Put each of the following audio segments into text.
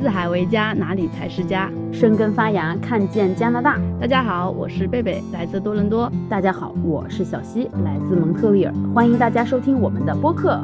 四海为家，哪里才是家？生根发芽，看见加拿大。大家好，我是贝贝，来自多伦多。大家好，我是小溪，来自蒙特利尔。欢迎大家收听我们的播客。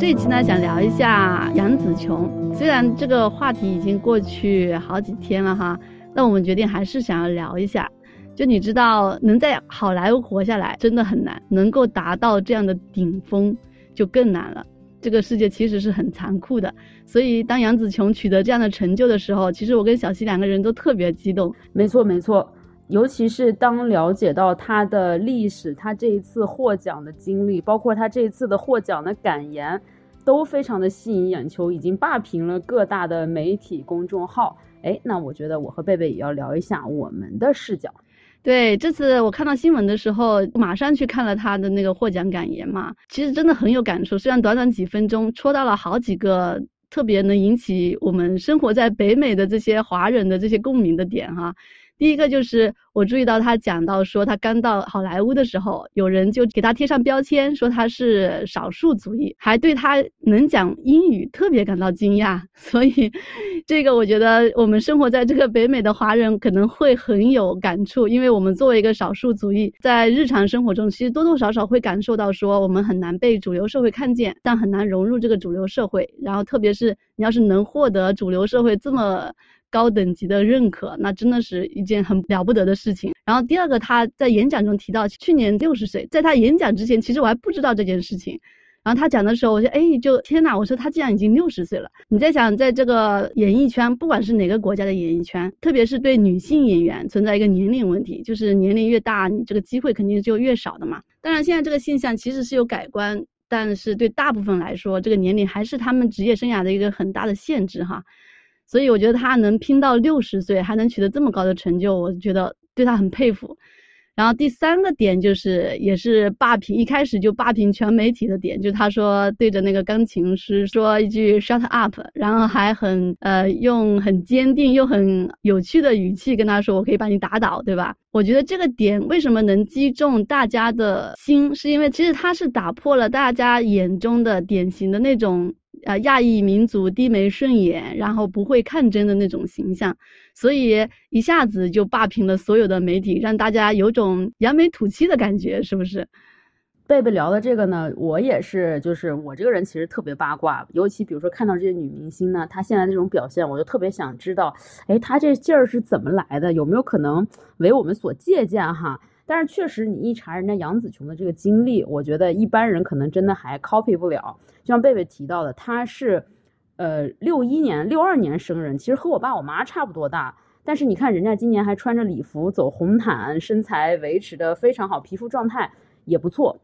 这一期呢，想聊一下杨紫琼。虽然这个话题已经过去好几天了哈，但我们决定还是想要聊一下。就你知道，能在好莱坞活下来真的很难，能够达到这样的顶峰就更难了。这个世界其实是很残酷的，所以当杨紫琼取得这样的成就的时候，其实我跟小溪两个人都特别激动。没错，没错，尤其是当了解到她的历史，她这一次获奖的经历，包括她这一次的获奖的感言，都非常的吸引眼球，已经霸屏了各大的媒体公众号。哎，那我觉得我和贝贝也要聊一下我们的视角。对，这次我看到新闻的时候，马上去看了他的那个获奖感言嘛，其实真的很有感触。虽然短短几分钟，戳到了好几个特别能引起我们生活在北美的这些华人的这些共鸣的点哈。第一个就是我注意到他讲到说，他刚到好莱坞的时候，有人就给他贴上标签，说他是少数族裔，还对他能讲英语特别感到惊讶。所以，这个我觉得我们生活在这个北美的华人可能会很有感触，因为我们作为一个少数族裔，在日常生活中其实多多少少会感受到说，我们很难被主流社会看见，但很难融入这个主流社会。然后，特别是你要是能获得主流社会这么。高等级的认可，那真的是一件很了不得的事情。然后第二个，他在演讲中提到去年六十岁，在他演讲之前，其实我还不知道这件事情。然后他讲的时候，我就哎，就天哪！我说他竟然已经六十岁了。你在想，在这个演艺圈，不管是哪个国家的演艺圈，特别是对女性演员存在一个年龄问题，就是年龄越大，你这个机会肯定就越少的嘛。当然，现在这个现象其实是有改观，但是对大部分来说，这个年龄还是他们职业生涯的一个很大的限制哈。所以我觉得他能拼到六十岁，还能取得这么高的成就，我觉得对他很佩服。然后第三个点就是，也是霸屏，一开始就霸屏全媒体的点，就他说对着那个钢琴师说一句 “shut up”，然后还很呃用很坚定又很有趣的语气跟他说：“我可以把你打倒，对吧？”我觉得这个点为什么能击中大家的心，是因为其实他是打破了大家眼中的典型的那种。呃，亚裔民族低眉顺眼，然后不会看真的那种形象，所以一下子就霸屏了所有的媒体，让大家有种扬眉吐气的感觉，是不是？贝贝聊的这个呢，我也是，就是我这个人其实特别八卦，尤其比如说看到这些女明星呢，她现在这种表现，我就特别想知道，哎，她这劲儿是怎么来的？有没有可能为我们所借鉴哈？但是确实，你一查人家杨紫琼的这个经历，我觉得一般人可能真的还 copy 不了。就像贝贝提到的，她是，呃，六一年、六二年生人，其实和我爸我妈差不多大。但是你看人家今年还穿着礼服走红毯，身材维持的非常好，皮肤状态也不错。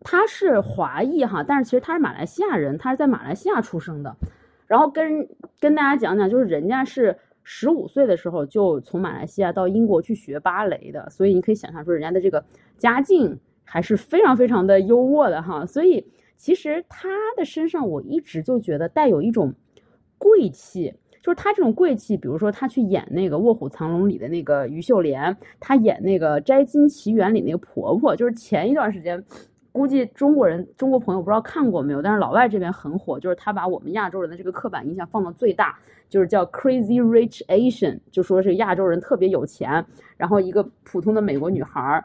她是华裔哈，但是其实她是马来西亚人，她是在马来西亚出生的。然后跟跟大家讲讲，就是人家是。十五岁的时候就从马来西亚到英国去学芭蕾的，所以你可以想象说人家的这个家境还是非常非常的优渥的哈。所以其实他的身上我一直就觉得带有一种贵气，就是他这种贵气，比如说他去演那个《卧虎藏龙》里的那个于秀莲，他演那个《摘金奇缘》里那个婆婆，就是前一段时间。估计中国人、中国朋友不知道看过没有，但是老外这边很火，就是他把我们亚洲人的这个刻板印象放到最大，就是叫 Crazy Rich Asian，就说是亚洲人特别有钱，然后一个普通的美国女孩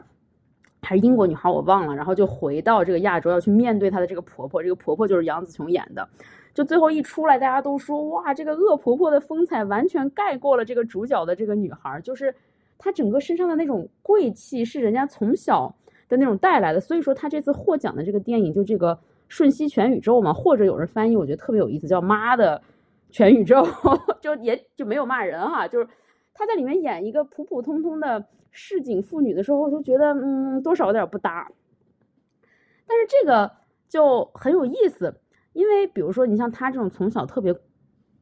还是英国女孩我忘了，然后就回到这个亚洲要去面对她的这个婆婆，这个婆婆就是杨紫琼演的，就最后一出来，大家都说哇，这个恶婆婆的风采完全盖过了这个主角的这个女孩，就是她整个身上的那种贵气是人家从小。那种带来的，所以说他这次获奖的这个电影就这个《瞬息全宇宙》嘛，或者有人翻译，我觉得特别有意思，叫“妈的全宇宙”，就也就没有骂人哈，就是他在里面演一个普普通通的市井妇女的时候，我就觉得嗯，多少有点不搭。但是这个就很有意思，因为比如说你像他这种从小特别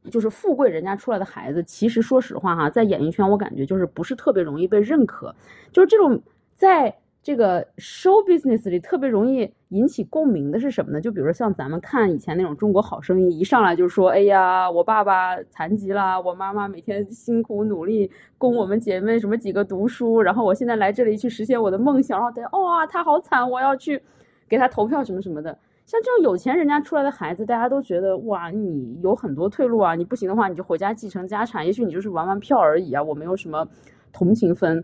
就是富贵人家出来的孩子，其实说实话哈，在演艺圈我感觉就是不是特别容易被认可，就是这种在。这个 show business 里特别容易引起共鸣的是什么呢？就比如说像咱们看以前那种《中国好声音》，一上来就说：“哎呀，我爸爸残疾了，我妈妈每天辛苦努力供我们姐妹什么几个读书，然后我现在来这里去实现我的梦想。”然后等，哇，他好惨，我要去给他投票什么什么的。像这种有钱人家出来的孩子，大家都觉得哇，你有很多退路啊，你不行的话，你就回家继承家产，也许你就是玩玩票而已啊，我没有什么同情分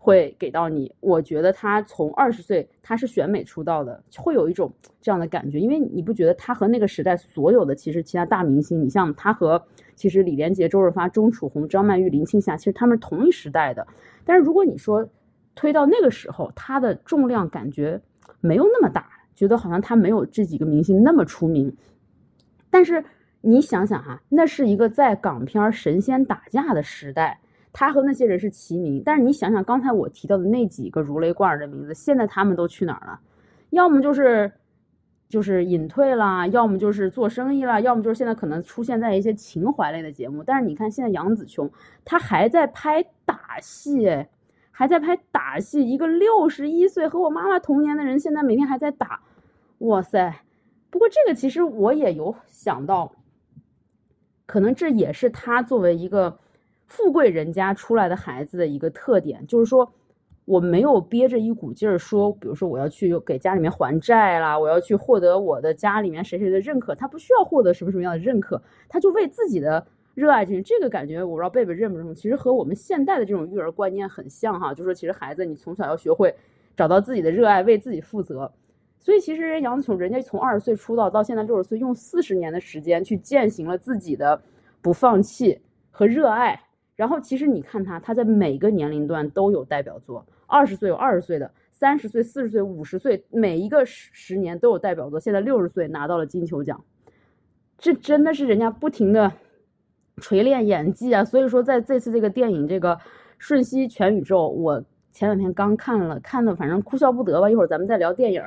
会给到你。我觉得他从二十岁他是选美出道的，会有一种这样的感觉，因为你不觉得他和那个时代所有的其实其他大明星，你像他和其实李连杰、周润发、钟楚红、张曼玉、林青霞，其实他们是同一时代的。但是如果你说推到那个时候，他的重量感觉没有那么大。觉得好像他没有这几个明星那么出名，但是你想想哈，那是一个在港片神仙打架的时代，他和那些人是齐名。但是你想想刚才我提到的那几个如雷贯耳的名字，现在他们都去哪儿了？要么就是就是隐退啦，要么就是做生意啦，要么就是现在可能出现在一些情怀类的节目。但是你看现在杨紫琼，她还在拍打戏。还在拍打戏，一个六十一岁和我妈妈同年的人，现在每天还在打，哇塞！不过这个其实我也有想到，可能这也是他作为一个富贵人家出来的孩子的一个特点，就是说我没有憋着一股劲儿说，比如说我要去给家里面还债啦，我要去获得我的家里面谁谁的认可，他不需要获得什么什么样的认可，他就为自己的。热爱这这个感觉，我不知道贝贝认不认同。其实和我们现代的这种育儿观念很像哈，就是说其实孩子你从小要学会找到自己的热爱，为自己负责。所以其实杨紫琼人家从二十岁出道到现在六十岁，用四十年的时间去践行了自己的不放弃和热爱。然后其实你看他，他在每个年龄段都有代表作，二十岁有二十岁的，三十岁、四十岁、五十岁，每一个十十年都有代表作。现在六十岁拿到了金球奖，这真的是人家不停的。锤炼演技啊，所以说在这次这个电影这个《瞬息全宇宙》，我前两天刚看了，看的反正哭笑不得吧。一会儿咱们再聊电影。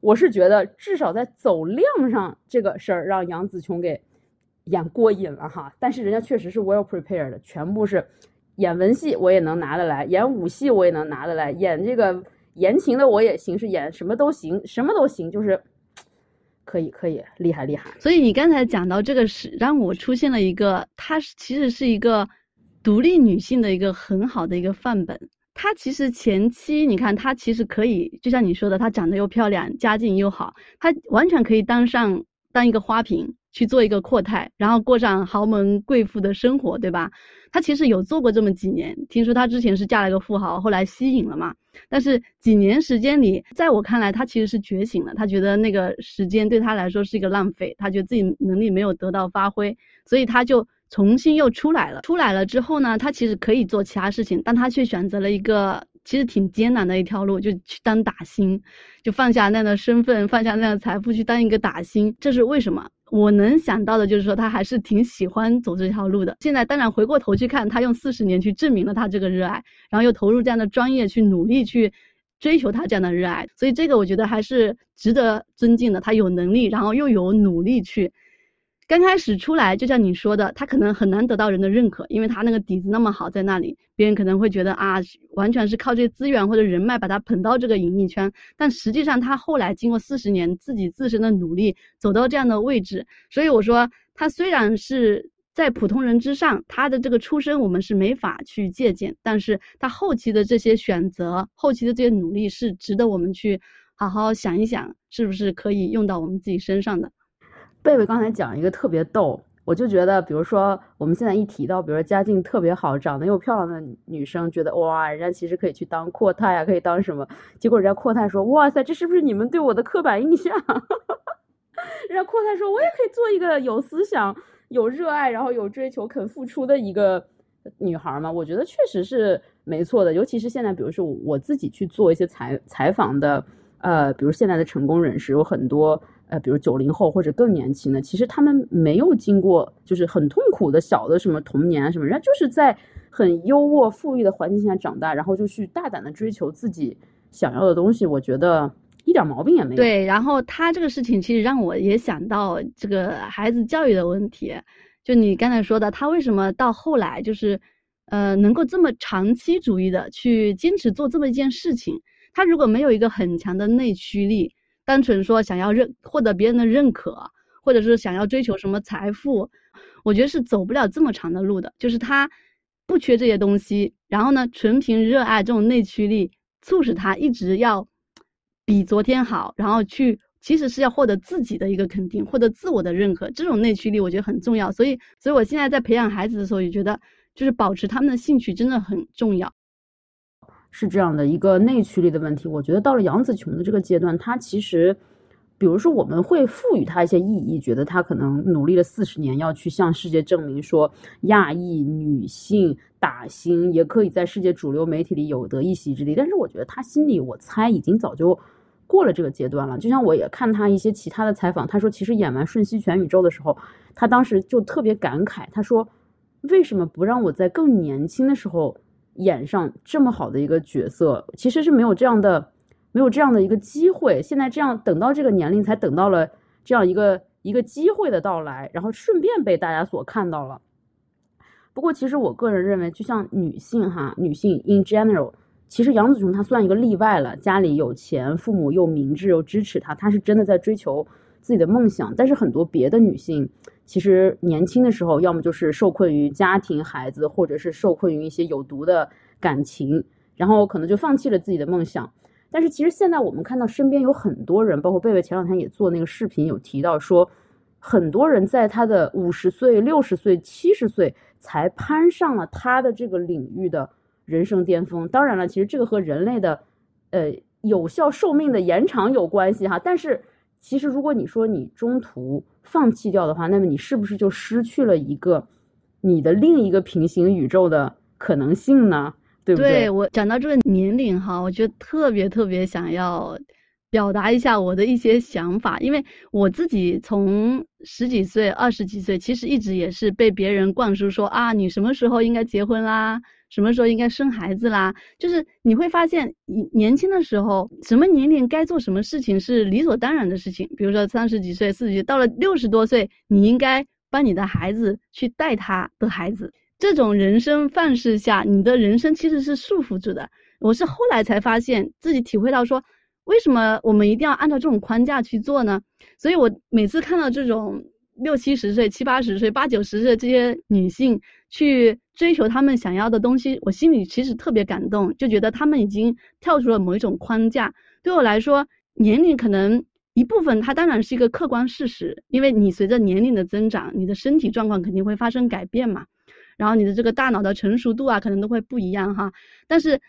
我是觉得至少在走量上这个事儿让杨紫琼给演过瘾了哈。但是人家确实是 well prepared 的，全部是演文戏我也能拿得来，演武戏我也能拿得来，演这个言情的我也行，是演什么都行，什么都行，就是。可以可以，厉害厉害。所以你刚才讲到这个是让我出现了一个，她其实是一个独立女性的一个很好的一个范本。她其实前期你看，她其实可以，就像你说的，她长得又漂亮，家境又好，她完全可以当上当一个花瓶。去做一个阔太，然后过上豪门贵妇的生活，对吧？她其实有做过这么几年。听说她之前是嫁了个富豪，后来吸引了嘛。但是几年时间里，在我看来，她其实是觉醒了。她觉得那个时间对她来说是一个浪费，她觉得自己能力没有得到发挥，所以她就重新又出来了。出来了之后呢，她其实可以做其他事情，但她却选择了一个其实挺艰难的一条路，就去当打星，就放下那样的身份，放下那样的财富，去当一个打星。这是为什么？我能想到的就是说，他还是挺喜欢走这条路的。现在当然回过头去看，他用四十年去证明了他这个热爱，然后又投入这样的专业去努力去追求他这样的热爱，所以这个我觉得还是值得尊敬的。他有能力，然后又有努力去。刚开始出来，就像你说的，他可能很难得到人的认可，因为他那个底子那么好，在那里，别人可能会觉得啊，完全是靠这些资源或者人脉把他捧到这个演艺圈。但实际上，他后来经过四十年自己自身的努力，走到这样的位置。所以我说，他虽然是在普通人之上，他的这个出身我们是没法去借鉴，但是他后期的这些选择，后期的这些努力是值得我们去好好想一想，是不是可以用到我们自己身上的。贝贝刚才讲一个特别逗，我就觉得，比如说我们现在一提到，比如说家境特别好、长得又漂亮的女生，觉得哇，人家其实可以去当阔太呀，可以当什么？结果人家阔太说，哇塞，这是不是你们对我的刻板印象？人家阔太说，我也可以做一个有思想、有热爱，然后有追求、肯付出的一个女孩嘛。我觉得确实是没错的，尤其是现在，比如说我自己去做一些采采访的，呃，比如现在的成功人士有很多。呃，比如九零后或者更年轻的，其实他们没有经过就是很痛苦的小的什么童年啊什么，人家就是在很优渥富裕的环境下长大，然后就去大胆的追求自己想要的东西，我觉得一点毛病也没有。对，然后他这个事情其实让我也想到这个孩子教育的问题，就你刚才说的，他为什么到后来就是呃能够这么长期主义的去坚持做这么一件事情？他如果没有一个很强的内驱力。单纯说想要认获得别人的认可，或者是想要追求什么财富，我觉得是走不了这么长的路的。就是他不缺这些东西，然后呢，纯凭热爱这种内驱力，促使他一直要比昨天好，然后去其实是要获得自己的一个肯定，获得自我的认可，这种内驱力我觉得很重要。所以，所以我现在在培养孩子的时候，也觉得就是保持他们的兴趣真的很重要。是这样的一个内驱力的问题。我觉得到了杨紫琼的这个阶段，她其实，比如说我们会赋予她一些意义，觉得她可能努力了四十年，要去向世界证明说，亚裔女性打星也可以在世界主流媒体里有得一席之地。但是我觉得她心里，我猜已经早就。过了这个阶段了，就像我也看他一些其他的采访，他说其实演完《瞬息全宇宙》的时候，他当时就特别感慨，他说为什么不让我在更年轻的时候演上这么好的一个角色？其实是没有这样的，没有这样的一个机会。现在这样等到这个年龄才等到了这样一个一个机会的到来，然后顺便被大家所看到了。不过其实我个人认为，就像女性哈，女性 in general。其实杨紫琼她算一个例外了，家里有钱，父母又明智又支持她，她是真的在追求自己的梦想。但是很多别的女性，其实年轻的时候，要么就是受困于家庭、孩子，或者是受困于一些有毒的感情，然后可能就放弃了自己的梦想。但是其实现在我们看到身边有很多人，包括贝贝前两天也做那个视频，有提到说，很多人在他的五十岁、六十岁、七十岁才攀上了他的这个领域的。人生巅峰，当然了，其实这个和人类的，呃，有效寿命的延长有关系哈。但是，其实如果你说你中途放弃掉的话，那么你是不是就失去了一个你的另一个平行宇宙的可能性呢？对不对？对我讲到这个年龄哈，我觉得特别特别想要表达一下我的一些想法，因为我自己从十几岁、二十几岁，其实一直也是被别人灌输说啊，你什么时候应该结婚啦？什么时候应该生孩子啦？就是你会发现，你年轻的时候，什么年龄该做什么事情是理所当然的事情。比如说三十几岁、四十几，到了六十多岁，你应该帮你的孩子去带他的孩子。这种人生范式下，你的人生其实是束缚住的。我是后来才发现自己体会到说，为什么我们一定要按照这种框架去做呢？所以我每次看到这种。六七十岁、七八十岁、八九十岁这些女性去追求他们想要的东西，我心里其实特别感动，就觉得他们已经跳出了某一种框架。对我来说，年龄可能一部分，它当然是一个客观事实，因为你随着年龄的增长，你的身体状况肯定会发生改变嘛，然后你的这个大脑的成熟度啊，可能都会不一样哈。但是，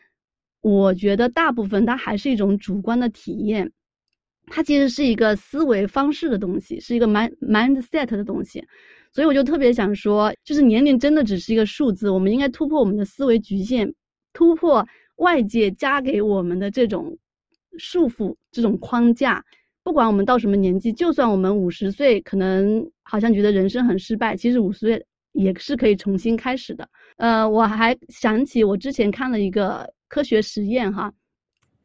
我觉得大部分它还是一种主观的体验。它其实是一个思维方式的东西，是一个 mind mindset 的东西，所以我就特别想说，就是年龄真的只是一个数字，我们应该突破我们的思维局限，突破外界加给我们的这种束缚、这种框架。不管我们到什么年纪，就算我们五十岁，可能好像觉得人生很失败，其实五十岁也是可以重新开始的。呃，我还想起我之前看了一个科学实验，哈。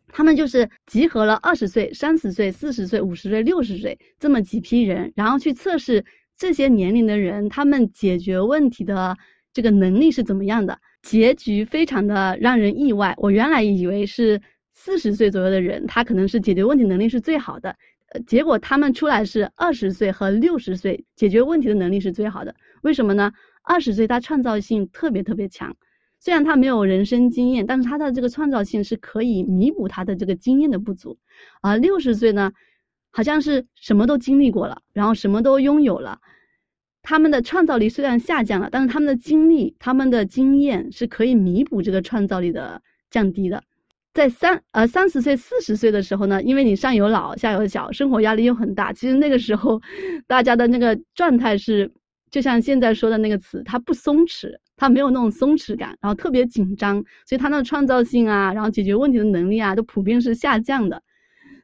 他们就是集合了二十岁、三十岁、四十岁、五十岁、六十岁这么几批人，然后去测试这些年龄的人他们解决问题的这个能力是怎么样的。结局非常的让人意外。我原来以为是四十岁左右的人，他可能是解决问题能力是最好的，结果他们出来是二十岁和六十岁解决问题的能力是最好的。为什么呢？二十岁他创造性特别特别强。虽然他没有人生经验，但是他的这个创造性是可以弥补他的这个经验的不足。而六十岁呢，好像是什么都经历过了，然后什么都拥有了，他们的创造力虽然下降了，但是他们的经历、他们的经验是可以弥补这个创造力的降低的。在三呃三十岁、四十岁的时候呢，因为你上有老下有小，生活压力又很大，其实那个时候大家的那个状态是。就像现在说的那个词，它不松弛，它没有那种松弛感，然后特别紧张，所以它那创造性啊，然后解决问题的能力啊，都普遍是下降的。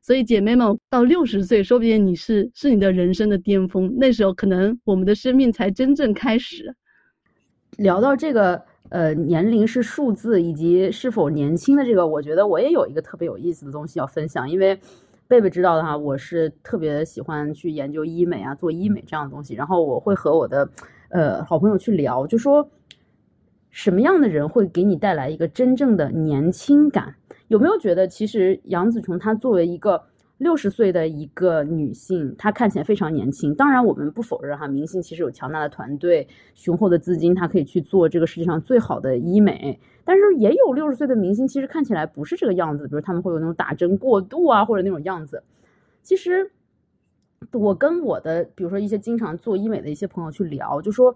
所以姐妹们，到六十岁，说不定你是是你的人生的巅峰，那时候可能我们的生命才真正开始。聊到这个，呃，年龄是数字以及是否年轻的这个，我觉得我也有一个特别有意思的东西要分享，因为。贝贝知道的哈，我是特别喜欢去研究医美啊，做医美这样的东西。然后我会和我的呃好朋友去聊，就说什么样的人会给你带来一个真正的年轻感？有没有觉得其实杨紫琼她作为一个。六十岁的一个女性，她看起来非常年轻。当然，我们不否认哈，明星其实有强大的团队、雄厚的资金，她可以去做这个世界上最好的医美。但是，也有六十岁的明星，其实看起来不是这个样子，比如他们会有那种打针过度啊，或者那种样子。其实，我跟我的比如说一些经常做医美的一些朋友去聊，就说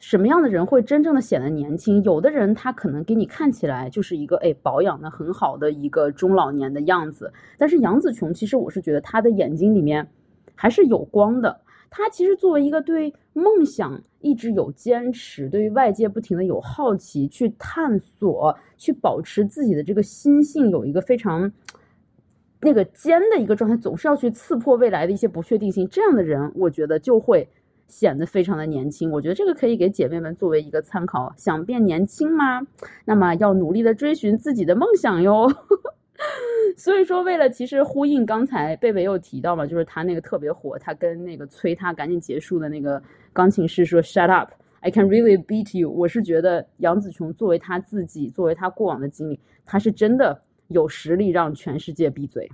什么样的人会真正的显得年轻？有的人他可能给你看起来就是一个哎保养的很好的一个中老年的样子，但是杨紫琼其实我是觉得她的眼睛里面还是有光的。她其实作为一个对梦想一直有坚持，对于外界不停的有好奇，去探索，去保持自己的这个心性有一个非常那个尖的一个状态，总是要去刺破未来的一些不确定性。这样的人，我觉得就会显得非常的年轻。我觉得这个可以给姐妹们作为一个参考。想变年轻吗？那么要努力的追寻自己的梦想哟。所以说，为了其实呼应刚才贝贝又提到嘛，就是他那个特别火，他跟那个催他赶紧结束的那个钢琴师说 “Shut up, I can really beat you”。我是觉得杨紫琼作为他自己，作为他过往的经历，他是真的有实力让全世界闭嘴。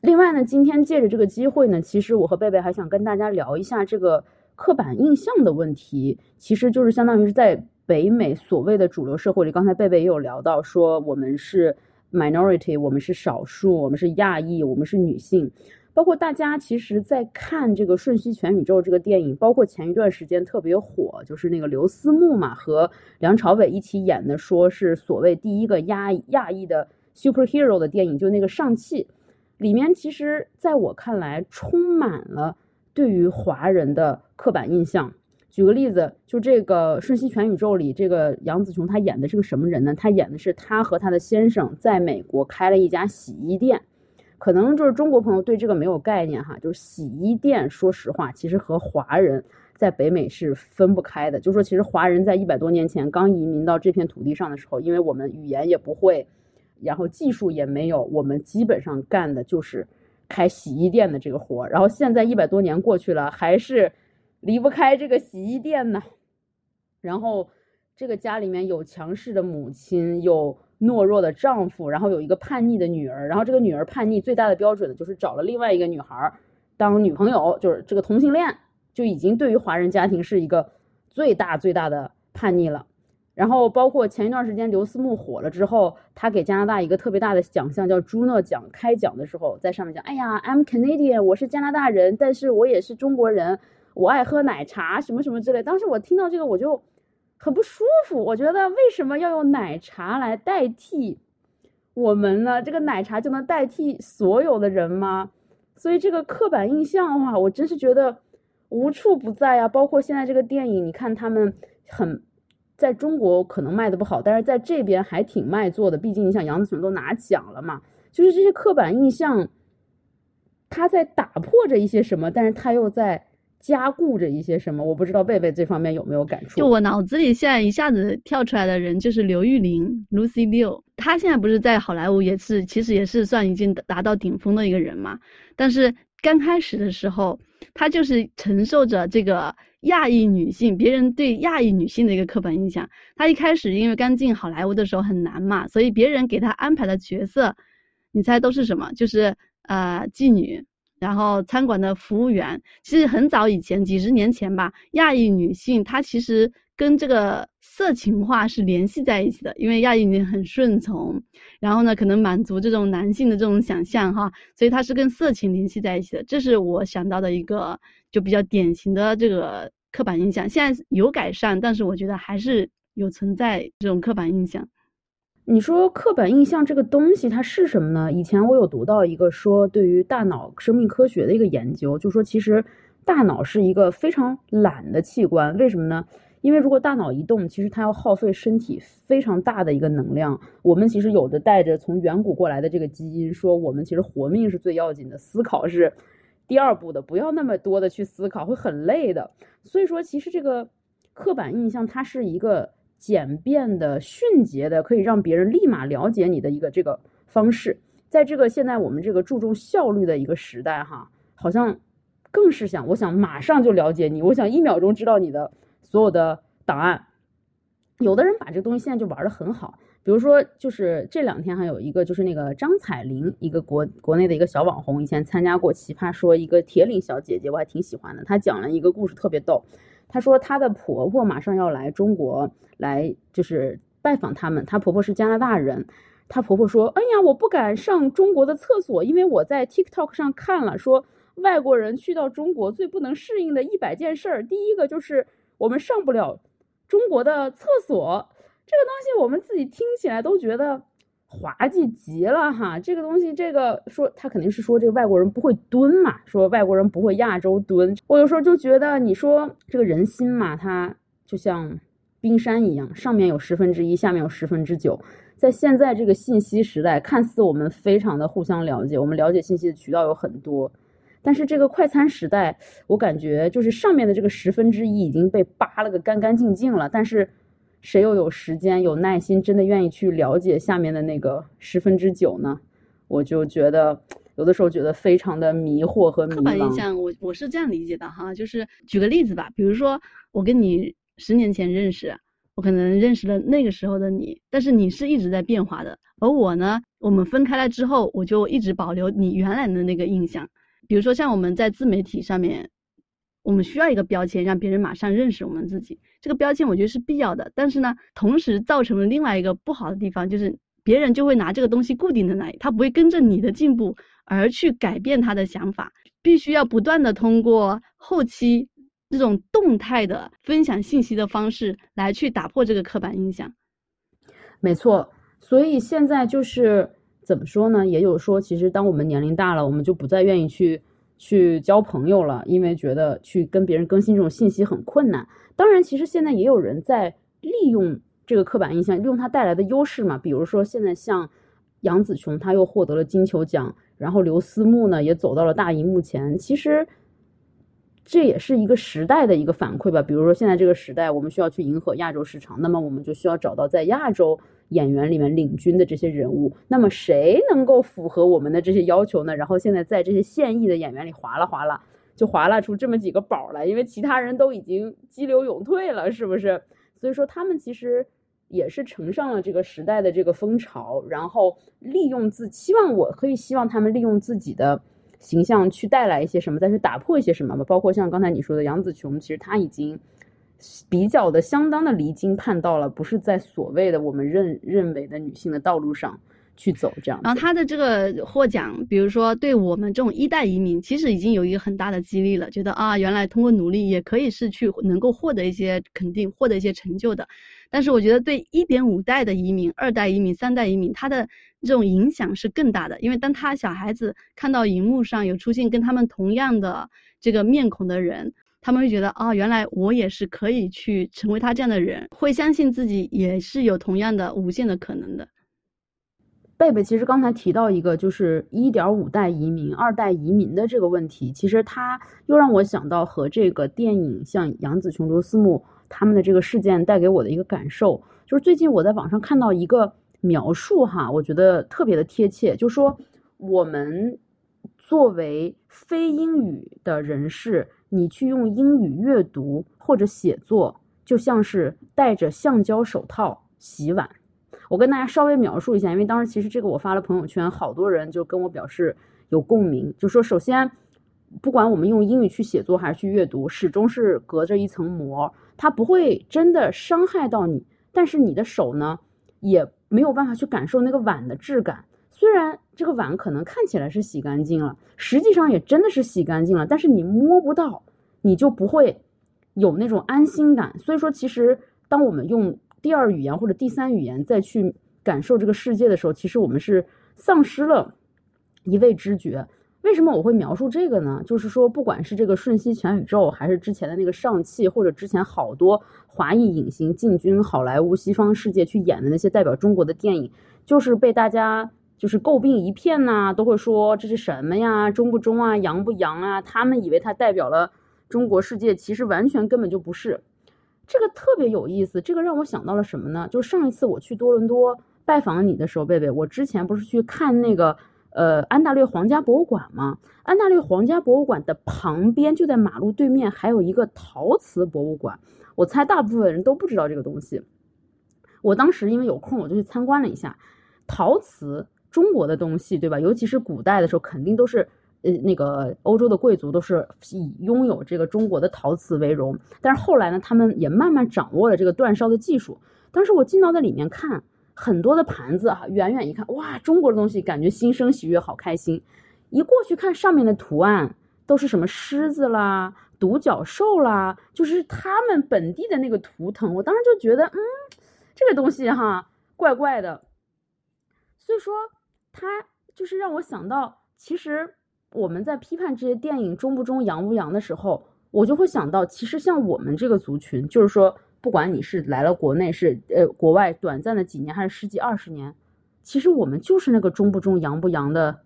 另外呢，今天借着这个机会呢，其实我和贝贝还想跟大家聊一下这个刻板印象的问题，其实就是相当于是在。北美所谓的主流社会里，刚才贝贝也有聊到，说我们是 minority，我们是少数，我们是亚裔，我们是女性。包括大家其实，在看这个《瞬息全宇宙》这个电影，包括前一段时间特别火，就是那个刘思慕嘛和梁朝伟一起演的，说是所谓第一个亚亚裔的 superhero 的电影，就那个《上汽》里面，其实在我看来，充满了对于华人的刻板印象。举个例子，就这个《瞬息全宇宙》里，这个杨紫琼她演的是个什么人呢？她演的是她和她的先生在美国开了一家洗衣店。可能就是中国朋友对这个没有概念哈，就是洗衣店，说实话，其实和华人在北美是分不开的。就说其实华人在一百多年前刚移民到这片土地上的时候，因为我们语言也不会，然后技术也没有，我们基本上干的就是开洗衣店的这个活。然后现在一百多年过去了，还是。离不开这个洗衣店呢，然后这个家里面有强势的母亲，有懦弱的丈夫，然后有一个叛逆的女儿，然后这个女儿叛逆最大的标准呢，就是找了另外一个女孩当女朋友，就是这个同性恋就已经对于华人家庭是一个最大最大的叛逆了。然后包括前一段时间刘思慕火了之后，他给加拿大一个特别大的奖项叫朱诺奖，开奖的时候在上面讲，哎呀，I'm Canadian，我是加拿大人，但是我也是中国人。我爱喝奶茶，什么什么之类。当时我听到这个，我就很不舒服。我觉得为什么要用奶茶来代替我们呢？这个奶茶就能代替所有的人吗？所以这个刻板印象的话，我真是觉得无处不在啊。包括现在这个电影，你看他们很在中国可能卖的不好，但是在这边还挺卖座的。毕竟你想杨紫琼都拿奖了嘛，就是这些刻板印象，他在打破着一些什么，但是他又在。加固着一些什么，我不知道贝贝这方面有没有感触。就我脑子里现在一下子跳出来的人就是刘玉玲，Lucy Liu。她现在不是在好莱坞也是，其实也是算已经达到顶峰的一个人嘛。但是刚开始的时候，她就是承受着这个亚裔女性，别人对亚裔女性的一个刻板印象。她一开始因为刚进好莱坞的时候很难嘛，所以别人给她安排的角色，你猜都是什么？就是呃妓女。然后餐馆的服务员，其实很早以前，几十年前吧，亚裔女性她其实跟这个色情化是联系在一起的，因为亚裔女很顺从，然后呢，可能满足这种男性的这种想象哈，所以它是跟色情联系在一起的。这是我想到的一个就比较典型的这个刻板印象。现在有改善，但是我觉得还是有存在这种刻板印象。你说刻板印象这个东西它是什么呢？以前我有读到一个说对于大脑生命科学的一个研究，就说其实大脑是一个非常懒的器官。为什么呢？因为如果大脑一动，其实它要耗费身体非常大的一个能量。我们其实有的带着从远古过来的这个基因，说我们其实活命是最要紧的，思考是第二步的，不要那么多的去思考，会很累的。所以说，其实这个刻板印象它是一个。简便的、迅捷的，可以让别人立马了解你的一个这个方式，在这个现在我们这个注重效率的一个时代，哈，好像更是想，我想马上就了解你，我想一秒钟知道你的所有的档案。有的人把这个东西现在就玩的很好，比如说，就是这两天还有一个，就是那个张彩玲，一个国国内的一个小网红，以前参加过《奇葩说》，一个铁岭小姐姐，我还挺喜欢的。她讲了一个故事，特别逗。她说她的婆婆马上要来中国来，就是拜访他们。她婆婆是加拿大人，她婆婆说：“哎呀，我不敢上中国的厕所，因为我在 TikTok 上看了，说外国人去到中国最不能适应的一百件事儿，第一个就是我们上不了中国的厕所。这个东西我们自己听起来都觉得滑稽极了哈。这个东西，这个说他肯定是说这个外国人不会蹲嘛，说外国人不会亚洲蹲。我有时候就觉得，你说这个人心嘛，它就像冰山一样，上面有十分之一，下面有十分之九。”在现在这个信息时代，看似我们非常的互相了解，我们了解信息的渠道有很多，但是这个快餐时代，我感觉就是上面的这个十分之一已经被扒了个干干净净了，但是谁又有时间、有耐心，真的愿意去了解下面的那个十分之九呢？我就觉得有的时候觉得非常的迷惑和迷茫。刻板印象，我我是这样理解的哈，就是举个例子吧，比如说我跟你十年前认识。我可能认识了那个时候的你，但是你是一直在变化的。而我呢，我们分开了之后，我就一直保留你原来的那个印象。比如说，像我们在自媒体上面，我们需要一个标签，让别人马上认识我们自己。这个标签我觉得是必要的，但是呢，同时造成了另外一个不好的地方，就是别人就会拿这个东西固定在那里，他不会跟着你的进步而去改变他的想法。必须要不断的通过后期。这种动态的分享信息的方式来去打破这个刻板印象，没错。所以现在就是怎么说呢？也有说，其实当我们年龄大了，我们就不再愿意去去交朋友了，因为觉得去跟别人更新这种信息很困难。当然，其实现在也有人在利用这个刻板印象，利用它带来的优势嘛。比如说，现在像杨紫琼，她又获得了金球奖，然后刘思慕呢也走到了大荧幕前。其实。这也是一个时代的一个反馈吧。比如说，现在这个时代，我们需要去迎合亚洲市场，那么我们就需要找到在亚洲演员里面领军的这些人物。那么谁能够符合我们的这些要求呢？然后现在在这些现役的演员里划拉划拉，就划拉出这么几个宝来，因为其他人都已经激流勇退了，是不是？所以说他们其实也是乘上了这个时代的这个风潮，然后利用自，希望我可以希望他们利用自己的。形象去带来一些什么，再去打破一些什么吧。包括像刚才你说的杨紫琼，其实她已经比较的相当的离经叛道了，不是在所谓的我们认认为的女性的道路上去走这样。然后他的这个获奖，比如说对我们这种一代移民，其实已经有一个很大的激励了，觉得啊，原来通过努力也可以是去能够获得一些肯定，获得一些成就的。但是我觉得对一点五代的移民、二代移民、三代移民，他的这种影响是更大的，因为当他小孩子看到荧幕上有出现跟他们同样的这个面孔的人，他们会觉得啊，原来我也是可以去成为他这样的人，会相信自己也是有同样的无限的可能的。贝贝其实刚才提到一个就是一点五代移民、二代移民的这个问题，其实他又让我想到和这个电影像杨紫琼、刘思慕。他们的这个事件带给我的一个感受，就是最近我在网上看到一个描述哈，我觉得特别的贴切，就是说我们作为非英语的人士，你去用英语阅读或者写作，就像是戴着橡胶手套洗碗。我跟大家稍微描述一下，因为当时其实这个我发了朋友圈，好多人就跟我表示有共鸣，就说首先，不管我们用英语去写作还是去阅读，始终是隔着一层膜。它不会真的伤害到你，但是你的手呢，也没有办法去感受那个碗的质感。虽然这个碗可能看起来是洗干净了，实际上也真的是洗干净了，但是你摸不到，你就不会有那种安心感。所以说，其实当我们用第二语言或者第三语言再去感受这个世界的时候，其实我们是丧失了一味知觉。为什么我会描述这个呢？就是说，不管是这个《瞬息全宇宙》，还是之前的那个《上汽》，或者之前好多华裔影星进军好莱坞西方世界去演的那些代表中国的电影，就是被大家就是诟病一片呐，都会说这是什么呀，中不中啊，洋不洋啊？他们以为它代表了中国世界，其实完全根本就不是。这个特别有意思，这个让我想到了什么呢？就是上一次我去多伦多拜访你的时候，贝贝，我之前不是去看那个。呃，安大略皇家博物馆吗，安大略皇家博物馆的旁边就在马路对面，还有一个陶瓷博物馆。我猜大部分人都不知道这个东西。我当时因为有空，我就去参观了一下陶瓷，中国的东西，对吧？尤其是古代的时候，肯定都是呃那个欧洲的贵族都是以拥有这个中国的陶瓷为荣。但是后来呢，他们也慢慢掌握了这个煅烧的技术。当时我进到那里面看。很多的盘子哈，远远一看，哇，中国的东西，感觉心生喜悦，好开心。一过去看上面的图案，都是什么狮子啦、独角兽啦，就是他们本地的那个图腾。我当时就觉得，嗯，这个东西哈，怪怪的。所以说，它就是让我想到，其实我们在批判这些电影中不中、洋不洋的时候，我就会想到，其实像我们这个族群，就是说。不管你是来了国内，是呃国外短暂的几年，还是十几二十年，其实我们就是那个中不中洋不洋的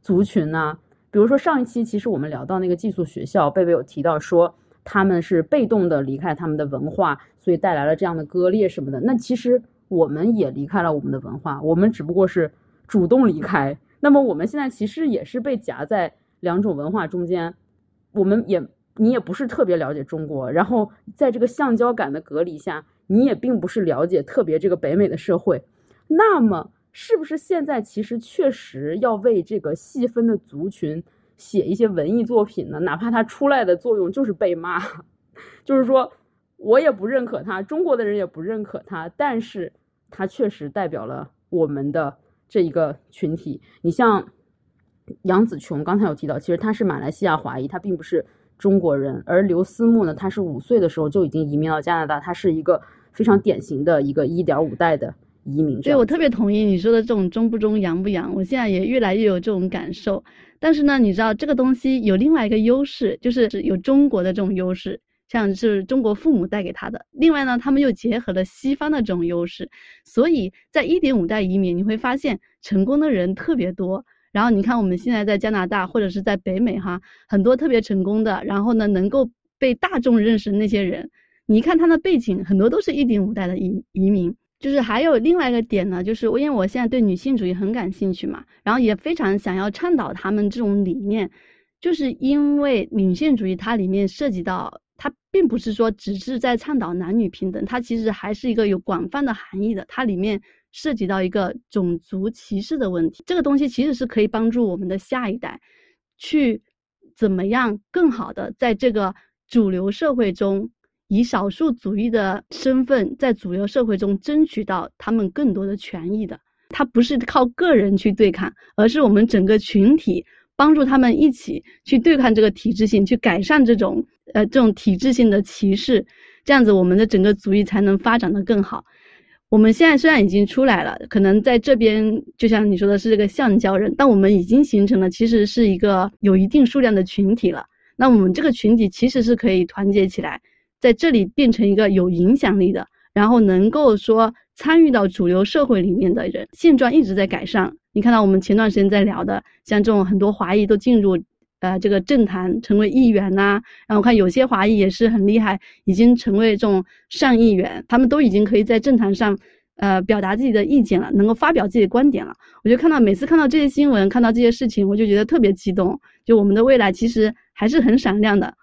族群呢。比如说上一期，其实我们聊到那个寄宿学校，贝贝有提到说他们是被动的离开他们的文化，所以带来了这样的割裂什么的。那其实我们也离开了我们的文化，我们只不过是主动离开。那么我们现在其实也是被夹在两种文化中间，我们也。你也不是特别了解中国，然后在这个橡胶感的隔离下，你也并不是了解特别这个北美的社会。那么，是不是现在其实确实要为这个细分的族群写一些文艺作品呢？哪怕它出来的作用就是被骂，就是说我也不认可它，中国的人也不认可它，但是它确实代表了我们的这一个群体。你像杨紫琼，刚才有提到，其实她是马来西亚华裔，她并不是。中国人，而刘思慕呢？他是五岁的时候就已经移民到加拿大，他是一个非常典型的一个一点五代的移民。对我特别同意你说的这种中不中洋不洋，我现在也越来越有这种感受。但是呢，你知道这个东西有另外一个优势，就是有中国的这种优势，像是中国父母带给他的。另外呢，他们又结合了西方的这种优势，所以在一点五代移民，你会发现成功的人特别多。然后你看，我们现在在加拿大或者是在北美哈，很多特别成功的，然后呢能够被大众认识的那些人，你看他的背景，很多都是一点五代的移移民。就是还有另外一个点呢，就是因为我现在对女性主义很感兴趣嘛，然后也非常想要倡导他们这种理念，就是因为女性主义它里面涉及到，它并不是说只是在倡导男女平等，它其实还是一个有广泛的含义的，它里面。涉及到一个种族歧视的问题，这个东西其实是可以帮助我们的下一代，去怎么样更好的在这个主流社会中，以少数族裔的身份在主流社会中争取到他们更多的权益的。它不是靠个人去对抗，而是我们整个群体帮助他们一起去对抗这个体制性，去改善这种呃这种体制性的歧视，这样子我们的整个族裔才能发展的更好。我们现在虽然已经出来了，可能在这边就像你说的是这个橡胶人，但我们已经形成了其实是一个有一定数量的群体了。那我们这个群体其实是可以团结起来，在这里变成一个有影响力的，然后能够说参与到主流社会里面的人。现状一直在改善。你看到我们前段时间在聊的，像这种很多华裔都进入。呃，这个政坛成为议员呐，然后看有些华裔也是很厉害，已经成为这种上议员，他们都已经可以在政坛上，呃，表达自己的意见了，能够发表自己的观点了。我就看到每次看到这些新闻，看到这些事情，我就觉得特别激动。就我们的未来其实还是很闪亮的。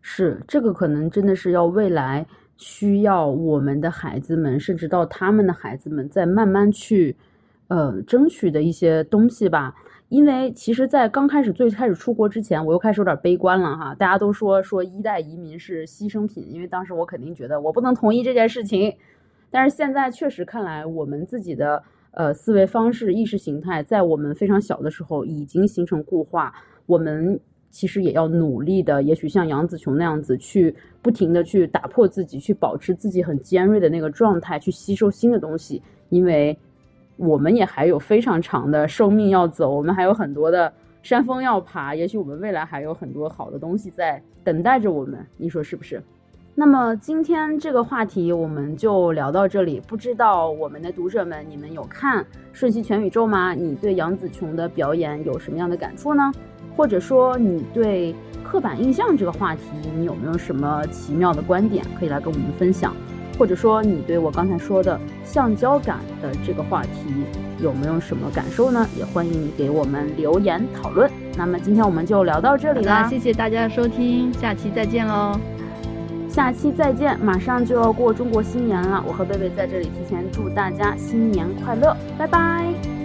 是，这个可能真的是要未来需要我们的孩子们，甚至到他们的孩子们，再慢慢去，呃，争取的一些东西吧。因为其实，在刚开始最开始出国之前，我又开始有点悲观了哈。大家都说说一代移民是牺牲品，因为当时我肯定觉得我不能同意这件事情。但是现在确实看来，我们自己的呃思维方式、意识形态，在我们非常小的时候已经形成固化。我们其实也要努力的，也许像杨紫琼那样子，去不停的去打破自己，去保持自己很尖锐的那个状态，去吸收新的东西，因为。我们也还有非常长的寿命要走，我们还有很多的山峰要爬，也许我们未来还有很多好的东西在等待着我们，你说是不是？那么今天这个话题我们就聊到这里，不知道我们的读者们，你们有看《瞬息全宇宙》吗？你对杨紫琼的表演有什么样的感触呢？或者说你对刻板印象这个话题，你有没有什么奇妙的观点可以来跟我们分享？或者说，你对我刚才说的橡胶感的这个话题有没有什么感受呢？也欢迎你给我们留言讨论。那么今天我们就聊到这里啦，谢谢大家的收听，下期再见喽！下期再见，马上就要过中国新年了，我和贝贝在这里提前祝大家新年快乐，拜拜。